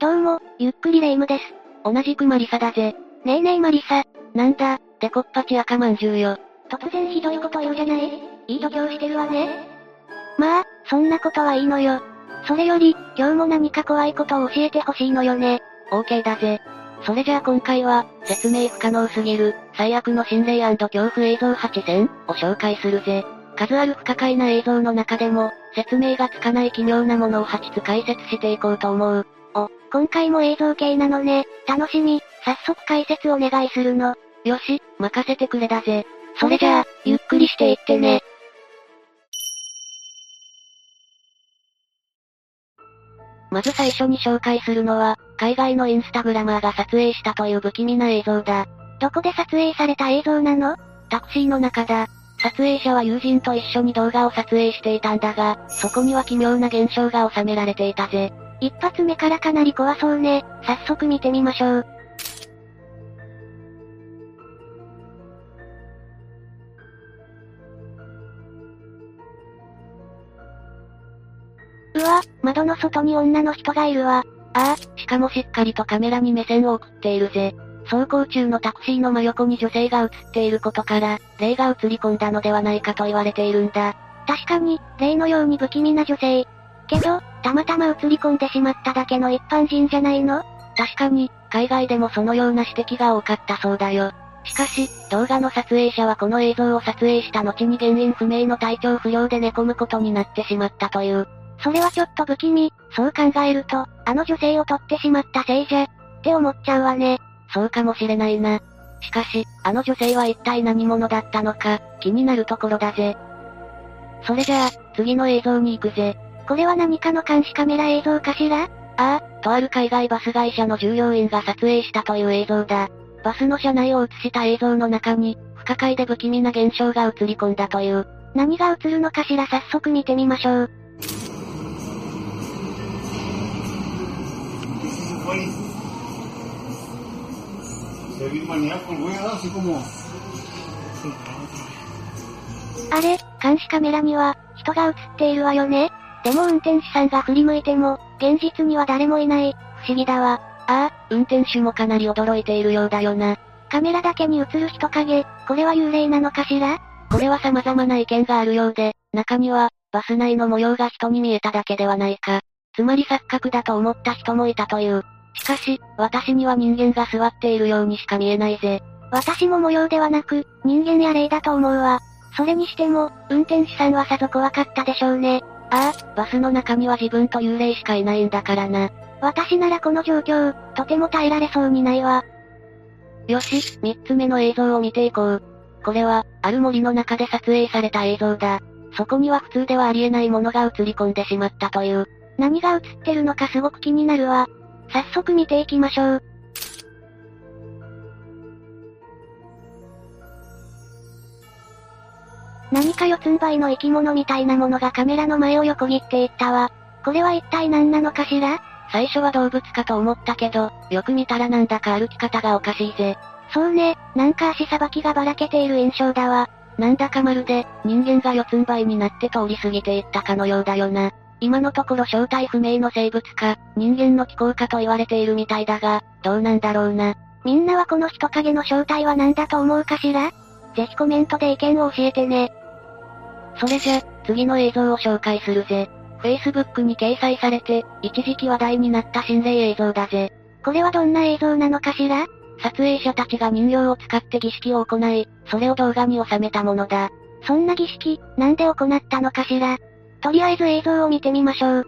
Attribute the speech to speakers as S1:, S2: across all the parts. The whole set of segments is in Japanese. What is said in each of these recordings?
S1: どうも、ゆっくりレ夢ムです。
S2: 同じくマリサだぜ。
S1: ねえねえマリサ。
S2: なんだ、デコッパチ赤まんじゅうよ。
S1: 突然ひどいこと言うじゃないいい度胸してるわね。まあ、そんなことはいいのよ。それより、今日も何か怖いことを教えてほしいのよね。
S2: オーケーだぜ。それじゃあ今回は、説明不可能すぎる、最悪の心霊恐怖映像8選を紹介するぜ。数ある不可解な映像の中でも、説明がつかない奇妙なものを8つ解説していこうと思う。
S1: お、今回も映像系なのね。楽しみ。早速解説お願いするの。
S2: よし、任せてくれだぜ。
S1: それじゃあ、ゆっくりしていってね。
S2: まず最初に紹介するのは、海外のインスタグラマーが撮影したという不気味な映像だ。
S1: どこで撮影された映像なの？
S2: タクシーの中だ。撮影者は友人と一緒に動画を撮影していたんだが、そこには奇妙な現象が収められていたぜ。
S1: 一発目からかなり怖そうね。早速見てみましょう。うわ、窓の外に女の人がいるわ。
S2: ああ、しかもしっかりとカメラに目線を送っているぜ。走行中のタクシーの真横に女性が映っていることから、霊が映り込んだのではないかと言われているんだ。
S1: 確かに、霊のように不気味な女性。けど、たまたま映り込んでしまっただけの一般人じゃないの？
S2: 確かに、海外でもそのような指摘が多かったそうだよ。しかし、動画の撮影者はこの映像を撮影した後に原因不明の体調不良で寝込むことになってしまったという。
S1: それはちょっと不気味、そう考えると、あの女性を取ってしまったせいじゃ、って思っちゃうわね。
S2: そうかもしれないな。しかし、あの女性は一体何者だったのか、気になるところだぜ。それじゃあ、次の映像に行くぜ。
S1: これは何かの監視カメラ映像かしら？あ
S2: あ、とある海外バス会社の従業員が撮影したという映像だ。バスの車内を映した映像の中に、不可解で不気味な現象が映り込んだという。
S1: 何が映るのかしら？早速見てみましょう。あれ、監視カメラには、人が映っているわよね？でも運転手さんが振り向いても、現実には誰もいない。不思議だわ。
S2: ああ、運転手もかなり驚いているようだよな。
S1: カメラだけに映る人影、これは幽霊なのかしら？
S2: これは様々な意見があるようで、中には、バス内の模様が人に見えただけではないか。つまり錯覚だと思った人もいたという。しかし、私には人間が座っているようにしか見えないぜ。
S1: 私も模様ではなく、人間や霊だと思うわ。それにしても、運転手さんはさぞ怖かったでしょうね。
S2: ああ、バスの中には自分と幽霊しかいないんだからな。
S1: 私ならこの状況、とても耐えられそうにないわ。
S2: よし、三つ目の映像を見ていこう。これは、ある森の中で撮影された映像だ。そこには普通ではありえないものが映り込んでしまったという。
S1: 何が映ってるのかすごく気になるわ。早速見ていきましょう。何か四つん這いの生き物みたいなものがカメラの前を横切っていったわ。これは一体何なのかしら？
S2: 最初は動物かと思ったけど、よく見たらなんだか歩き方がおかしいぜ。
S1: そうね、なんか足さばきがばらけている印象だわ。
S2: なんだかまるで、人間が四つん這いになって通り過ぎていったかのようだよな。今のところ正体不明の生物か、人間の気候かと言われているみたいだが、どうなんだろうな。
S1: みんなはこの人影の正体は何だと思うかしら？ぜひコメントで意見を教えてね。
S2: それじゃ、次の映像を紹介するぜ。Facebook に掲載されて、一時期話題になった心霊映像だぜ。
S1: これはどんな映像なのかしら？
S2: 撮影者たちが人形を使って儀式を行い、それを動画に収めたものだ。
S1: そんな儀式、なんで行ったのかしら？とりあえず映像を見てみましょう。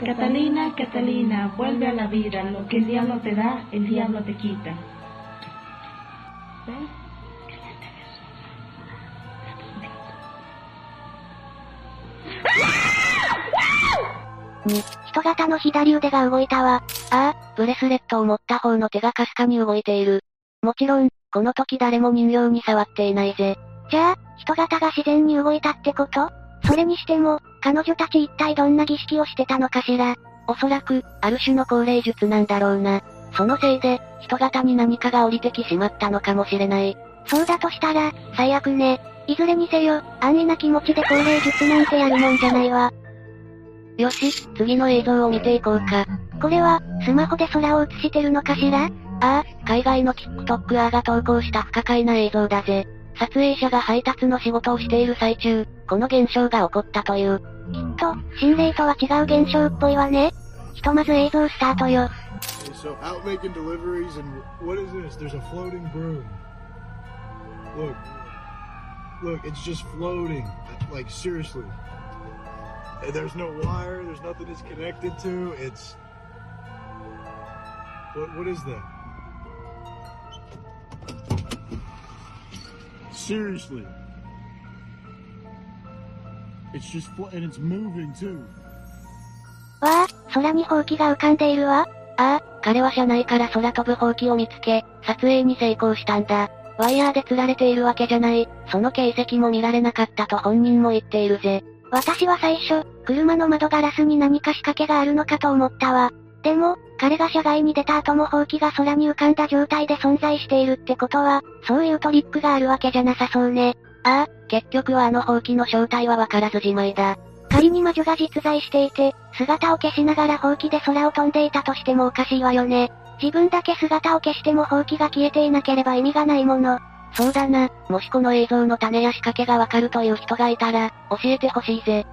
S3: Catalina, Catalina, vuelve a la vida. Lo que el diablo te da, el diablo te quita.
S1: 人型の左腕が動いたわ。
S2: ああ、ブレスレットを持った方の手がかすかに動いている。もちろん、この時誰も人形に触っていないぜ。
S1: じゃあ、人型が自然に動いたってことそれにしても、彼女たち一体どんな儀式をしてたのかしら？
S2: おそらく、ある種の高齢術なんだろうな。そのせいで、人型に何かが降りてきしまったのかもしれない。
S1: そうだとしたら、最悪ね。いずれにせよ、安易な気持ちで高齢術なんてやるもんじゃないわ。
S2: よし、次の映像を見ていこうか。
S1: これは、スマホで空を映してるのかしら？あ
S2: あ、海外の TikToker が投稿した不可解な映像だぜ。撮影者が配達の仕事をしている最中、この現象が起こったという。
S1: きっと、心霊とは違う現象っぽいわね。ひとまず映像スタートよ。Seriously. It's just and it's moving too. わあ、空にほうきが浮かんでいるわ。
S2: ああ、彼は車内から空飛ぶほうきを見つけ、撮影に成功したんだ。ワイヤーで吊られているわけじゃない、その形跡も見られなかったと本人も言っているぜ。
S1: 私は最初、車の窓ガラスに何か仕掛けがあるのかと思ったわ。でも、彼が車外に出た後もほうきが空に浮かんだ状態で存在しているってことは、そういうトリックがあるわけじゃなさそうね。
S2: ああ、結局はあのほうきの正体はわからずじまいだ。
S1: 仮に魔女が実在していて、姿を消しながらほうきで空を飛んでいたとしてもおかしいわよね。自分だけ姿を消してもほうきが消えていなければ意味がないもの。
S2: そうだな、もしこの映像の種や仕掛けがわかるという人がいたら、教えてほしいぜ。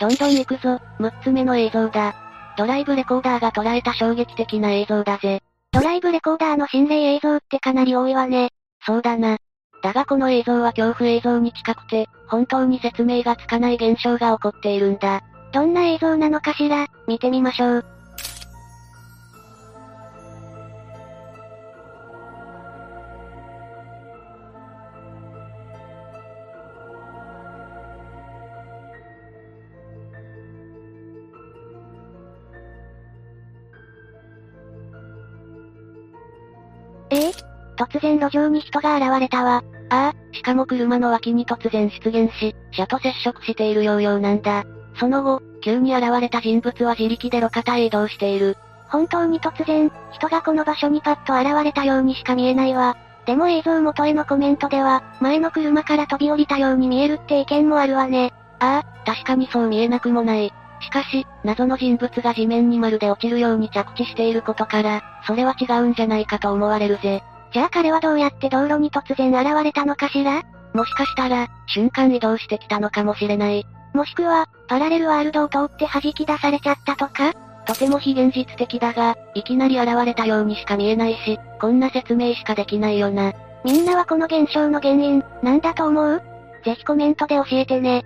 S2: どんどん行くぞ、6つ目の映像だ。ドライブレコーダーが捉えた衝撃的な映像だぜ。
S1: ドライブレコーダーの心霊映像ってかなり多いわね。
S2: そうだな。だがこの映像は恐怖映像に近くて、本当に説明がつかない現象が起こっているんだ。
S1: どんな映像なのかしら、見てみましょう。え突然路上に人が現れたわ。
S2: ああ、しかも車の脇に突然出現し、車と接触しているようようなんだ。その後、急に現れた人物は自力で路肩へ移動している。
S1: 本当に突然、人がこの場所にパッと現れたようにしか見えないわ。でも映像元へのコメントでは、前の車から飛び降りたように見えるって意見もあるわね。
S2: ああ、確かにそう見えなくもない。しかし、謎の人物が地面にまるで落ちるように着地していることから、それは違うんじゃないかと思われるぜ。
S1: じゃあ彼はどうやって道路に突然現れたのかしら？
S2: もしかしたら、瞬間移動してきたのかもしれない。
S1: もしくは、パラレルワールドを通って弾き出されちゃったとか？
S2: とても非現実的だが、いきなり現れたようにしか見えないし、こんな説明しかできないよな。
S1: みんなはこの現象の原因、なんだと思う？ぜひコメントで教えてね。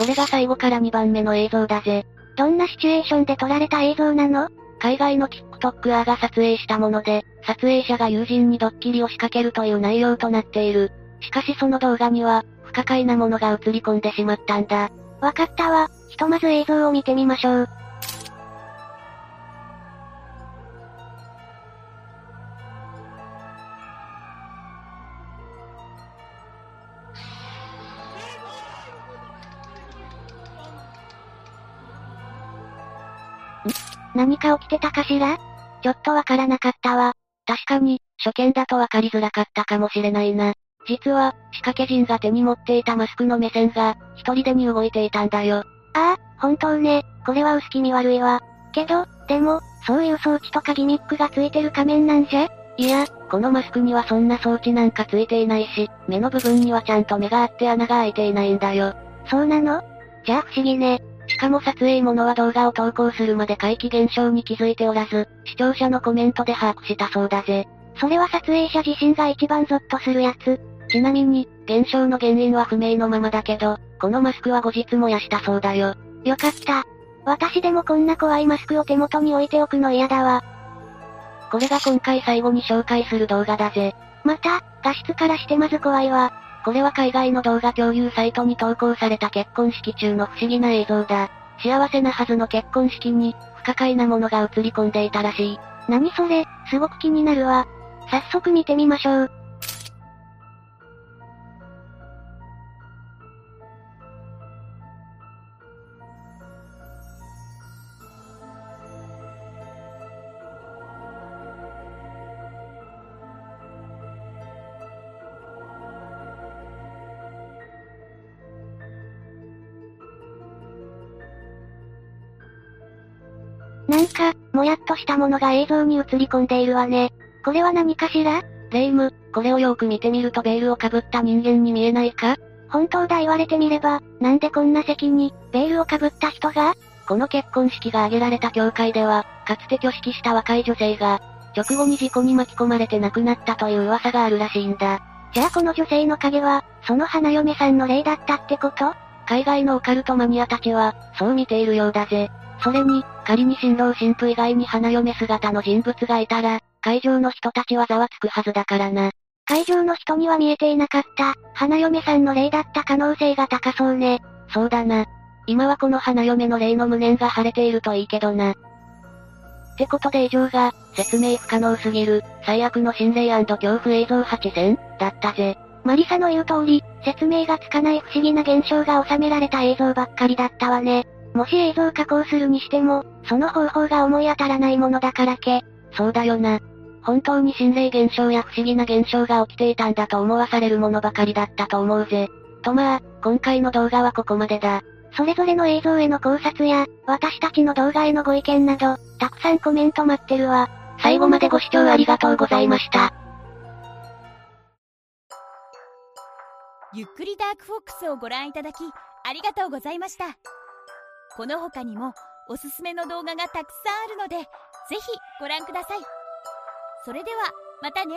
S2: これが最後から2番目の映像だぜ。
S1: どんなシチュエーションで撮られた映像なの？
S2: 海外の TikToker が撮影したもので、撮影者が友人にドッキリを仕掛けるという内容となっている。しかしその動画には、不可解なものが映り込んでしまったんだ。
S1: わかったわ。ひとまず映像を見てみましょう。何か起きてたかしら？ちょっとわからなかったわ。
S2: 確かに、初見だとわかりづらかったかもしれないな。実は、仕掛け人が手に持っていたマスクの目線が、一人でに動いていたんだよ。
S1: ああ、本当ね、これは薄気味悪いわ。けど、でも、そういう装置とかギミックがついてる仮面なんじゃ？
S2: いや、このマスクにはそんな装置なんかついていないし、目の部分にはちゃんと目があって穴が開いていないんだよ。
S1: そうなの？じゃあ不思議ね。
S2: しかも撮影者は動画を投稿するまで怪奇現象に気づいておらず、視聴者のコメントで把握したそうだぜ。
S1: それは撮影者自身が一番ゾッとするやつ。
S2: ちなみに、現象の原因は不明のままだけど、このマスクは後日燃やしたそうだよ。
S1: よかった。私でもこんな怖いマスクを手元に置いておくの嫌だわ。
S2: これが今回最後に紹介する動画だぜ。
S1: また、画質からしてまず怖いわ。
S2: これは海外の動画共有サイトに投稿された結婚式中の不思議な映像だ。幸せなはずの結婚式に、不可解なものが映り込んでいたらしい。
S1: 何それ、すごく気になるわ。早速見てみましょう。なんか、もやっとしたものが映像に映り込んでいるわね。これは何かしら？
S2: レイム、これをよく見てみるとベールをかぶった人間に見えないか？
S1: 本当だ言われてみれば、なんでこんな席に、ベールをかぶった人が？
S2: この結婚式が挙げられた教会では、かつて挙式した若い女性が、直後に事故に巻き込まれて亡くなったという噂があるらしいんだ。
S1: じゃあこの女性の影は、その花嫁さんの霊だったってこと？
S2: 海外のオカルトマニアたちは、そう見ているようだぜ。それに、仮に新郎新婦以外に花嫁姿の人物がいたら、会場の人たちはざわつくはずだからな。
S1: 会場の人には見えていなかった、花嫁さんの霊だった可能性が高そうね。
S2: そうだな。今はこの花嫁の霊の無念が晴れているといいけどな。ってことで以上が、説明不可能すぎる、最悪の心霊恐怖映像8選だったぜ。
S1: マリサの言う通り、説明がつかない不思議な現象が収められた映像ばっかりだったわね。もし映像加工するにしても、その方法が思い当たらないものだからけ。
S2: そうだよな。本当に心霊現象や不思議な現象が起きていたんだと思わされるものばかりだったと思うぜ。とまあ、今回の動画はここまでだ。
S1: それぞれの映像への考察や、私たちの動画へのご意見など、たくさんコメント待ってるわ。
S2: 最後までご視聴ありがとうございました。
S4: ゆっくりダークフォックスをご覧いただき、ありがとうございました。この他にも、おすすめの動画がたくさんあるので、ぜひご覧ください。それでは、またね。